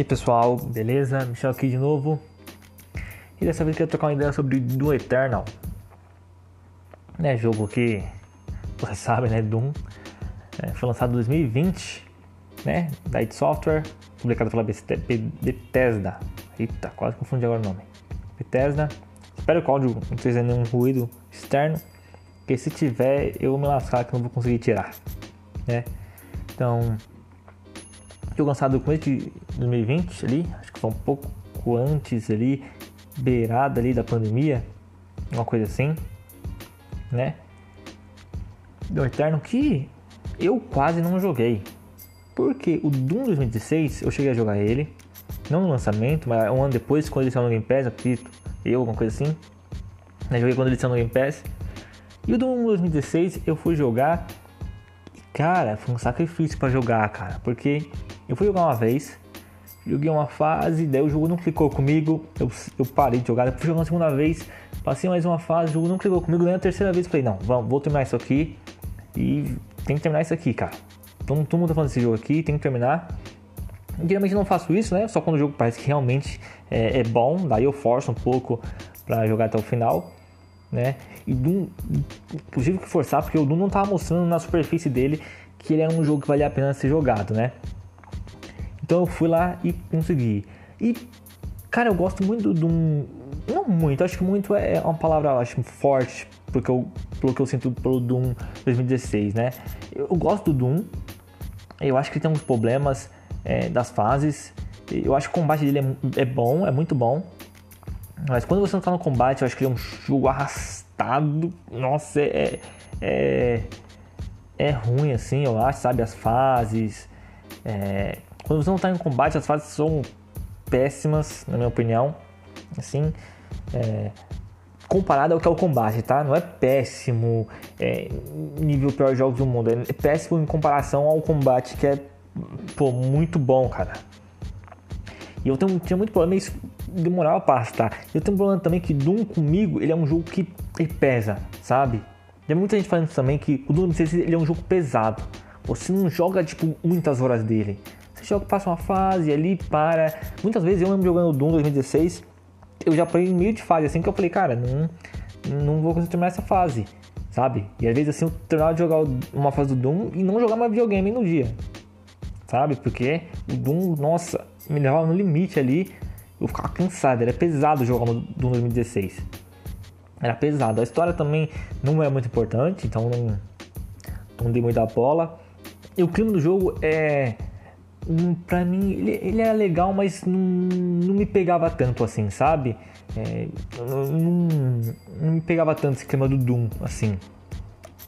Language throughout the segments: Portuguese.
E aí pessoal, beleza? Michel aqui de novo. E dessa vez eu quero trocar uma ideia sobre Doom Eternal. Né, jogo que você sabe, né, Doom. É, foi lançado em 2020, né, da id Software, publicado pela Bethesda. Eita, quase confundi agora o nome. Bethesda. Espero que o áudio não esteja nenhum ruído externo, porque se tiver eu vou me lascar que não vou conseguir tirar, né? Então, jogo lançado começo de 2020 ali, acho que foi um pouco antes ali, beirada ali da pandemia, uma coisa assim, né? Do Eterno que eu quase não joguei. Porque o Doom 2016 eu cheguei a jogar ele, não no lançamento, mas um ano depois, quando ele saiu no Game Pass, acredito, eu, alguma coisa assim. Né? Joguei quando ele saiu no Game Pass. E o Doom 2016 eu fui jogar. Cara, foi um sacrifício para jogar, cara. Porque eu fui jogar uma vez, joguei uma fase, daí o jogo não clicou comigo, eu, eu parei de jogar, depois joguei uma segunda vez, passei mais uma fase, o jogo não clicou comigo, daí a terceira vez falei, não, vamos, vou terminar isso aqui e tem que terminar isso aqui, cara. Então todo mundo tá falando desse jogo aqui, tem que terminar. Geralmente não faço isso, né? Só quando o jogo parece que realmente é, é bom, daí eu forço um pouco para jogar até o final, né? E Doom, eu tive que forçar porque o Doom não tava mostrando na superfície dele que ele era um jogo que valia a pena ser jogado, né? Então eu fui lá e consegui. E, cara, eu gosto muito do Doom. Não muito, acho que muito é uma palavra acho, forte porque eu, pelo que eu sinto pelo Doom 2016, né? Eu, gosto do Doom, eu acho que tem uns problemas é, das fases. Eu acho que o combate dele é, é, bom, é muito bom. Mas quando você não tá no combate, eu acho que ele é um jogo arrastado. Nossa, é, é, é ruim assim, eu acho, sabe? As fases. É, quando você não está em combate, as fases são péssimas, na minha opinião. Assim, é, comparado ao que é o combate, tá? Não é péssimo, é, nível pior jogos do mundo. É péssimo em comparação ao combate, que é pô, muito bom, cara. E eu tenho, tinha muito problema, isso demorava pra tá? Eu tenho um problema também que Doom comigo, ele é um jogo que pesa, sabe? Tem muita gente falando também que o Doom ele é um jogo pesado. Você não joga, tipo, muitas horas dele. Você joga, passa uma fase ali, para. Muitas vezes eu lembro jogando Doom 2016, eu já parei meio de fase, assim que eu falei, cara, não, não vou conseguir terminar essa fase, sabe? E às vezes assim eu terminava de jogar uma fase do Doom e não jogar mais videogame no dia, sabe? Porque o Doom, nossa, me levava no limite ali, eu ficava cansado, era pesado jogar no Doom 2016. Era pesado. A história também não é muito importante, então não, não dei muita bola. E o clima do jogo é Pra mim ele, ele era legal, mas não, não me pegava tanto assim, sabe? É, não, não, me pegava tanto esse clima do Doom, assim,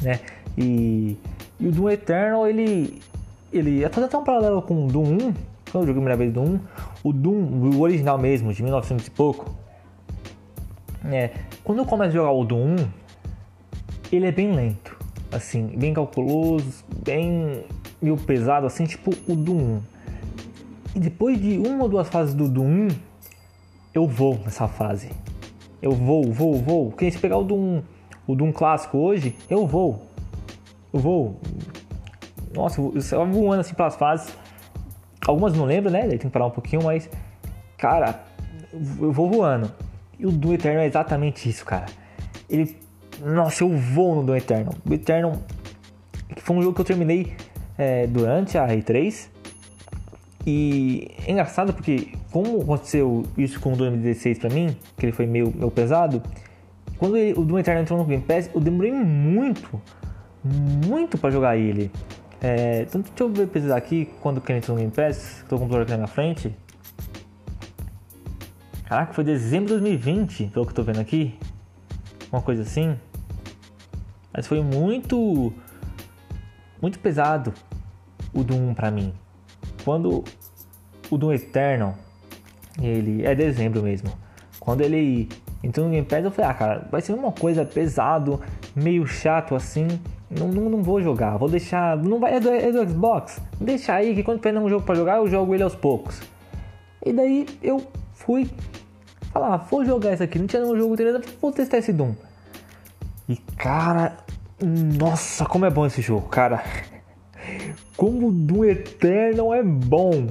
né? E, e o Doom Eternal, ele. Ele. Até até um paralelo com o Doom 1, quando eu joguei a primeira vez Doom 1, o Doom, o original mesmo, de 1900 e pouco. É, quando eu começo a jogar o Doom 1, ele é bem lento, assim, bem calculoso, bem meio pesado, assim, tipo o Doom 1. E depois de uma ou duas fases do Doom 1, eu vou nessa fase. Eu vou, vou, vou. Porque se pegar o Doom, o Doom clássico hoje, eu vou. Eu vou. Nossa, eu estava voando assim pelas fases. Algumas não lembro, né? Daí tem que parar um pouquinho, mas. Cara, eu vou voando. E o Doom Eternal é exatamente isso, cara. Ele. Nossa, eu vou no Doom Eternal. O Eternal. Foi um jogo que eu terminei é, durante a R3. E é engraçado porque, como aconteceu isso com o 2016 pra mim, que ele foi meio, meio pesado, quando ele, o Doom Eternal entrou no Game Pass, eu demorei muito, muito para jogar ele. É, então, deixa eu pesquisar aqui quando que ele entrou no Game Pass, tô com o computador aqui na minha frente. Caraca, foi dezembro de 2020, pelo que eu tô vendo aqui. Uma coisa assim. Mas foi muito muito pesado o Doom para mim. Quando o Doom Eternal, ele é dezembro mesmo. Quando ele entrou no Game Pass, eu falei, ah, cara, vai ser uma coisa pesado, meio chato assim. Não, não, não vou jogar, vou deixar. Não vai, é do, é do Xbox? Deixa aí que quando pegar um jogo para jogar, eu jogo ele aos poucos. E daí eu fui falar, ah, vou jogar isso aqui. Não tinha nenhum jogo vou testar esse Doom. E cara, nossa, como é bom esse jogo, cara. Como o Doom Eternal é bom.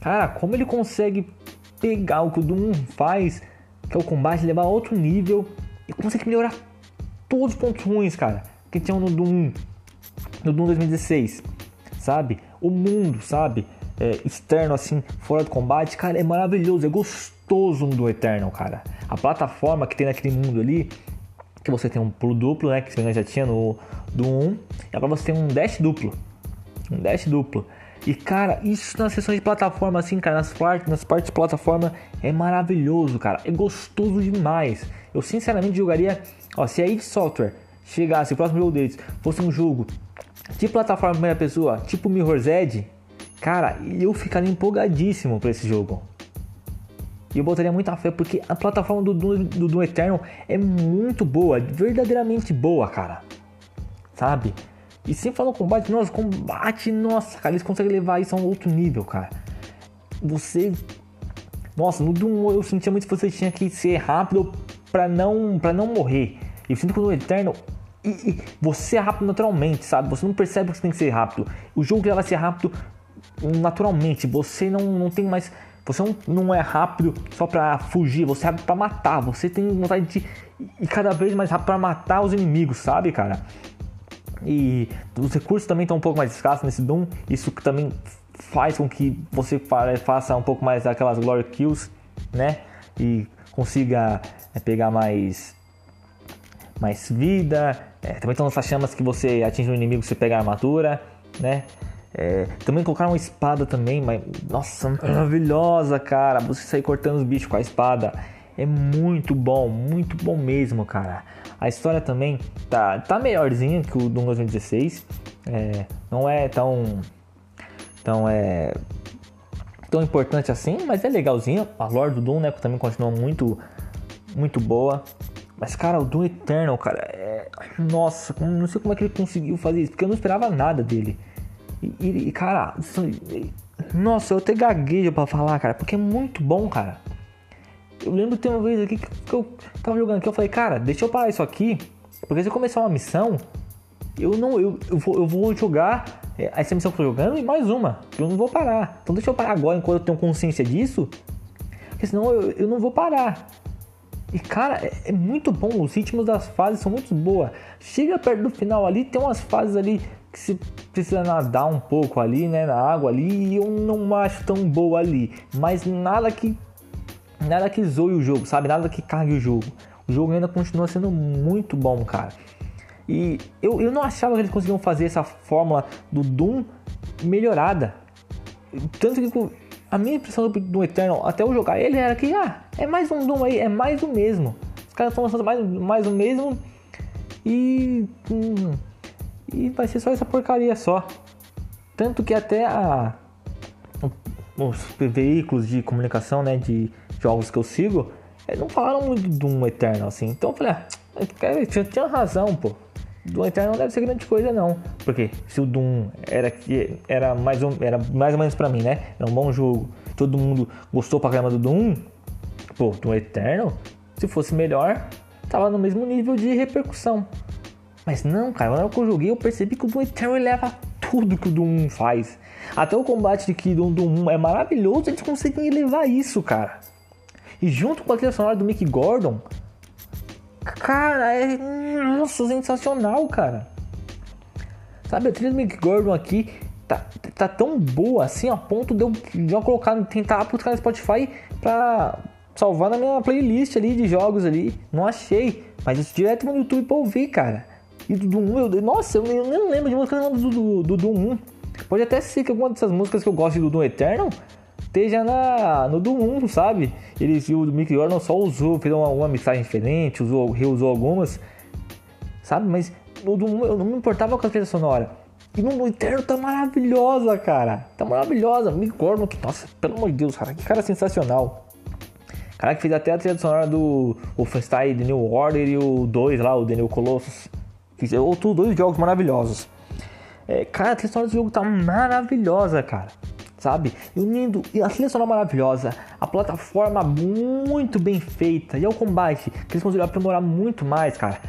Cara, como ele consegue pegar o que o Doom faz, que é o combate, levar a outro nível e consegue melhorar todos os pontos ruins, cara, que tinham no Doom, no Doom 2016, sabe? O mundo, sabe? É, externo assim, fora do combate, cara, é maravilhoso, é gostoso do Eternal, cara. A plataforma que tem naquele mundo ali, que você tem um pulo duplo, né? Que você já tinha no do 1, e agora você tem um dash duplo. Um dash duplo. E cara, isso nas sessões de plataforma, assim, cara, nas partes, nas partes de plataforma é maravilhoso, cara. É gostoso demais. Eu sinceramente jogaria, ó, se a id Software chegasse, o próximo jogo deles fosse um jogo de plataforma primeira pessoa, tipo Mirror's Edge, cara, eu ficaria empolgadíssimo para esse jogo. E eu botaria muita fé porque a plataforma do Doom, do Doom Eternal é muito boa, verdadeiramente boa, cara. Sabe? E sem falar combate, nossa, combate, nossa, cara, eles conseguem levar isso a um outro nível, cara. Você. Nossa, no Doom eu sentia muito que você tinha que ser rápido pra não, pra não morrer. E eu sinto que no Eternal. E, e você é rápido naturalmente, sabe? Você não percebe que você tem que ser rápido. O jogo já vai ser rápido naturalmente. Você não, não tem mais. Você não, é rápido só pra fugir, você é pra matar. Você tem vontade de ir cada vez mais rápido pra matar os inimigos, sabe, cara? E os recursos também estão um pouco mais escassos nesse Doom. Isso também faz com que você faça um pouco mais daquelas glory kills, né? E consiga é, pegar mais mais vida. É, também estão essas chamas que você atinge o inimigo você pega a armadura, né? É, também colocaram uma espada também, mas nossa, maravilhosa, cara. Você sair cortando os bichos com a espada é muito bom, muito bom mesmo, cara. A história também tá, tá melhorzinha que o Doom 2016. É, não é tão. Tão é. Tão importante assim, mas é legalzinho. A lore do Doom, né, também continua muito. Muito boa. Mas, cara, o Doom Eternal, cara, é. Nossa, não sei como é que ele conseguiu fazer isso, porque eu não esperava nada dele. E, e cara, nossa, eu até gaguejo pra falar, cara, porque é muito bom, cara. Eu lembro de ter uma vez aqui que eu tava jogando aqui, eu falei, cara, deixa eu parar isso aqui, porque se eu começar uma missão, eu não, eu, eu, vou, eu vou jogar é, essa missão que eu tô jogando e mais uma, eu não vou parar. Então deixa eu parar agora enquanto eu tenho consciência disso, porque senão eu, eu não vou parar. E cara, é, é, muito bom, os ritmos das fases são muito boas. Chega perto do final ali, tem umas fases ali que se precisa nadar um pouco ali, né, na água ali, e eu não acho tão boa ali. Mas nada que nada que zoe o jogo, sabe? Nada que cargue o jogo. O jogo ainda continua sendo muito bom, cara. E eu, eu não achava que eles conseguiam fazer essa fórmula do Doom melhorada. Tanto que a minha impressão do Eternal, até eu jogar ele, era que, ah, é mais um Doom aí, é mais o mesmo. Os caras estão lançando mais, mais o mesmo e. Hum, e vai ser só essa porcaria só. Tanto que até a, os veículos de comunicação, né, de jogos que eu sigo, não falaram muito do Doom Eternal, assim. Então eu falei, ah, tinha, tinha razão, pô. Doom Eternal não deve ser grande coisa, não. Porque se o Doom era, era, mais, um, era mais ou menos pra mim, né? Era um bom jogo. Todo mundo gostou pra caramba do Doom. Pô, Doom Eternal, se fosse melhor, tava no mesmo nível de repercussão. Mas não, cara, na hora que eu joguei, eu percebi que o Doom Eternal leva tudo que o Doom faz. Até o combate de que o Doom é maravilhoso, eles conseguem elevar isso, cara. E junto com a trilha sonora do Mick Gordon, cara, é nossa, sensacional, cara. Sabe, a trilha do Mick Gordon aqui tá, tá tão boa assim, a ponto de eu já colocar, tentar buscar no Spotify pra salvar na minha playlist ali de jogos ali. Não achei, mas isso direto no YouTube pra ouvir, cara. E do Doom 1, eu, nossa, eu, eu nem lembro de música do, do, do Doom 1. Pode até ser que alguma dessas músicas que eu gosto do Doom Eternal esteja na, no Doom 1, sabe? Ele, o Mick Gordon só usou, fez uma, uma diferente, usou, reusou algumas, sabe? Mas no Doom 1 eu não me importava com a trilha sonora. E no Doom Eterno tá maravilhosa, cara. Tá maravilhosa. Mick Gordon, que, nossa, pelo amor de Deus, cara, que cara sensacional. Cara que fez até a trilha sonora do Wolfenstein The New Order e o 2 lá, o New Colossus. Outros dois jogos maravilhosos. É, cara, a trilha do jogo tá maravilhosa, cara sabe? E a trilha sonora maravilhosa, a plataforma muito bem feita e é o combate que eles conseguiram aprimorar muito mais, cara.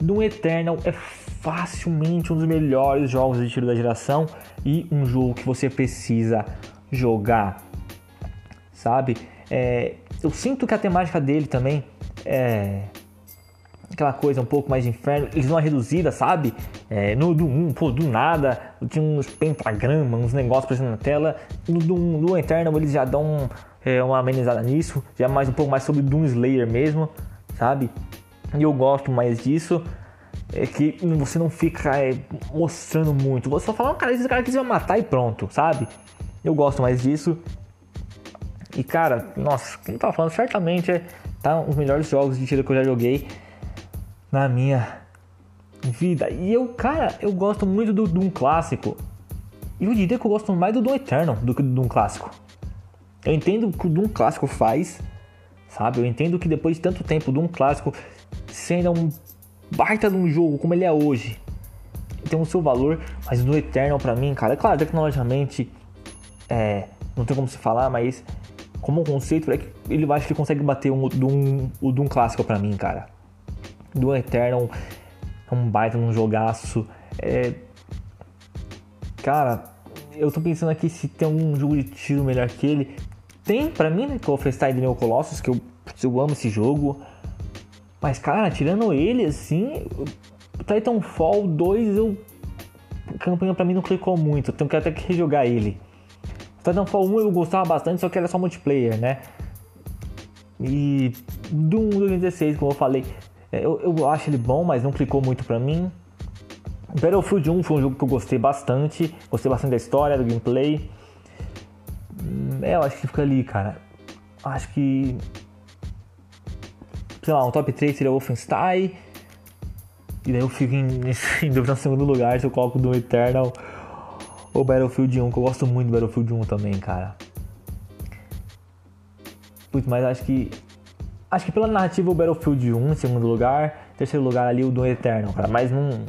No Eternal é facilmente um dos melhores jogos de tiro da geração e um jogo que você precisa jogar. sabe? É, eu sinto que a temática dele também é aquela coisa um pouco mais de inferno, eles dão uma reduzida, sabe? É, no do 1, pô, do nada, tinha uns pentagramas, uns negócios aparecendo na tela. No do, no Eternal eles já dão é, uma amenizada nisso, já é mais um pouco mais sobre Doom Slayer mesmo, sabe? E eu gosto mais disso. É que você não fica é, mostrando muito. Você só fala, cara, esse cara quis me matar e pronto, sabe? Eu gosto mais disso. E cara, nossa, como tava falando, certamente é tá, um dos melhores jogos de tiro que eu já joguei na minha vida. E eu, cara, eu gosto muito do Doom clássico. E eu diria que eu gosto mais do Doom Eternal do que do Doom clássico. Eu entendo o que o Doom clássico faz, sabe? Eu entendo que depois de tanto tempo, o Doom clássico sendo um baita de um jogo como ele é hoje, tem o seu valor, mas o Doom Eternal para mim, cara, é claro, tecnologicamente é, não tem como se falar, mas como conceito, é ele acho que consegue bater um, Doom, o Doom clássico para mim, cara do Eternal é um baita num jogaço. É... Cara, eu tô pensando aqui se tem algum jogo de tiro melhor que ele. Tem pra mim, né? Que é o Freestyle Neo Colossus, que eu, eu amo esse jogo. Mas, cara, tirando ele, assim, Titanfall 2, eu. A campanha pra mim não clicou muito. Tenho que até que rejogar ele. Titanfall 1 eu gostava bastante, só que era só multiplayer, né? E Doom 2016, como eu falei, eu, eu acho ele bom, mas não clicou muito pra mim. Battlefield 1 foi um jogo que eu gostei bastante. Gostei bastante da história, do gameplay. É, eu acho que fica ali, cara. Acho que. Sei lá, um top 3 seria Wolfenstein. E daí eu fico em, em dúvida no segundo lugar se eu coloco do Eternal ou Battlefield 1, que eu gosto muito do Battlefield 1 também, cara. Putz, mas acho que Acho que pela narrativa o Battlefield 1 em segundo lugar, terceiro lugar ali o do Eternal, cara. Mas não.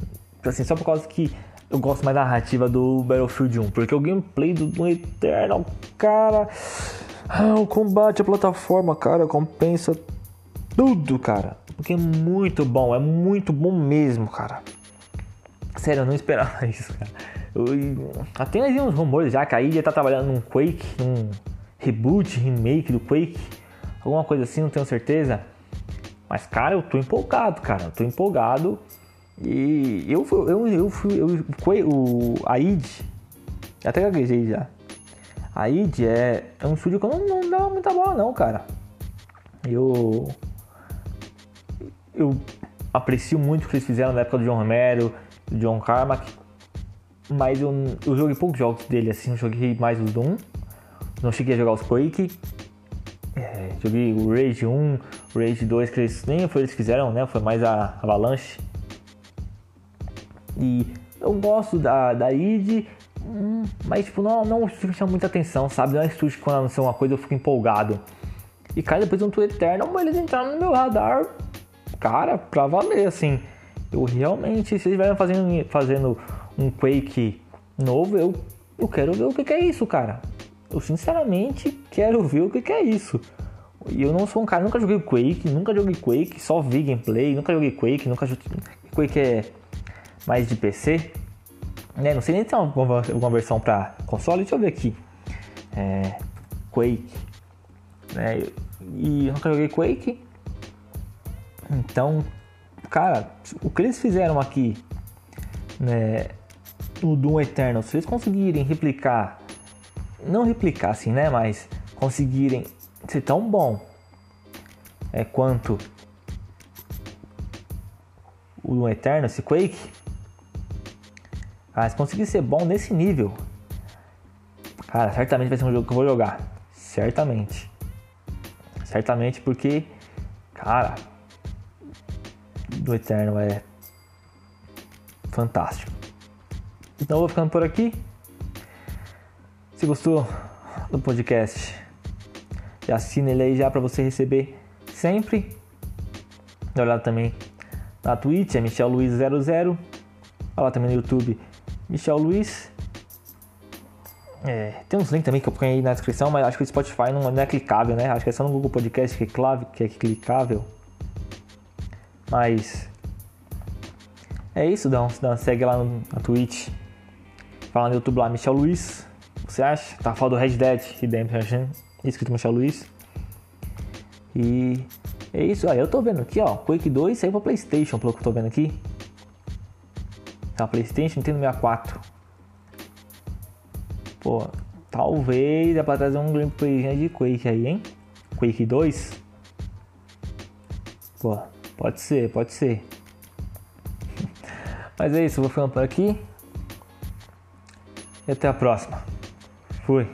Assim, só por causa que eu gosto mais da narrativa do Battlefield 1. Porque o gameplay do, do Eternal, cara. Ah, o combate, a plataforma, cara, compensa tudo, cara. Porque é muito bom, é muito bom mesmo, cara. Sério, eu não esperava isso, cara. Eu, até aí uns rumores já que a Ilha tá trabalhando num Quake, num reboot, remake do Quake alguma coisa assim, não tenho certeza. Mas, cara, eu tô empolgado, cara. Eu tô empolgado. E eu fui, eu, eu fui, eu, o, a id, até gaguejei já. A id é, é um estúdio que eu não, não dá muita bola não, cara. Eu, eu aprecio muito o que eles fizeram na época do John Romero, do John Carmack. Mas eu, eu joguei poucos jogos dele assim, eu joguei mais os Doom. Não cheguei a jogar os Quake. É, joguei o Rage 1, o Rage 2, que eles, nem foi eles que fizeram, né? Foi mais a Avalanche. E eu gosto da, da id, mas tipo, não, não chama muita atenção, sabe? Não é estúdio que quando anuncia uma coisa eu fico empolgado. E cara, depois do Eternal, eles entraram no meu radar, cara, pra valer, assim. Eu realmente, se eles estiverem fazendo, fazendo um Quake novo, eu, eu quero ver o que, que é isso, cara eu sinceramente quero ver o que, que é isso. E eu não sou um cara, nunca joguei Quake, nunca joguei Quake, só vi gameplay, nunca joguei Quake, nunca joguei. Quake é mais de PC. Né? Não sei nem se tem alguma, alguma versão para console, deixa eu ver aqui. É, Quake. Né? E nunca joguei Quake. Então, cara, o que eles fizeram aqui né, no Doom Eternal, se eles conseguirem replicar não replicar assim, né? Mas conseguirem ser tão bom é, quanto o Eterno, esse Quake. Mas conseguir ser bom nesse nível, cara, certamente vai ser um jogo que eu vou jogar. Certamente. Certamente porque, cara, do Eterno é fantástico. Então eu vou ficando por aqui. Gostou do podcast, já assina ele aí já para você receber sempre. Dá olhada também na Twitch, é Michel Luiz 00. Olha lá também no YouTube, Michel Luiz. É, tem uns links também que eu ponho aí na descrição, mas acho que o Spotify não, não é clicável, né? Acho que é só no Google Podcast que é, clave, que é clicável. Mas é isso, dá, dá segue lá no, na Twitch. Fala no YouTube lá, Michel Luiz você acha? Tá falando do Red Dead Redemption escrito Michel Luiz. E é isso, ó, eu tô vendo aqui, ó, Quake 2 saiu pra Playstation, pelo que eu tô vendo aqui. Tá, Playstation, Nintendo 64. Pô, talvez dá pra trazer um gameplay de Quake aí, hein? Quake 2. Pô, pode ser, pode ser. Mas é isso, vou ficando por aqui. E até a próxima. Fui.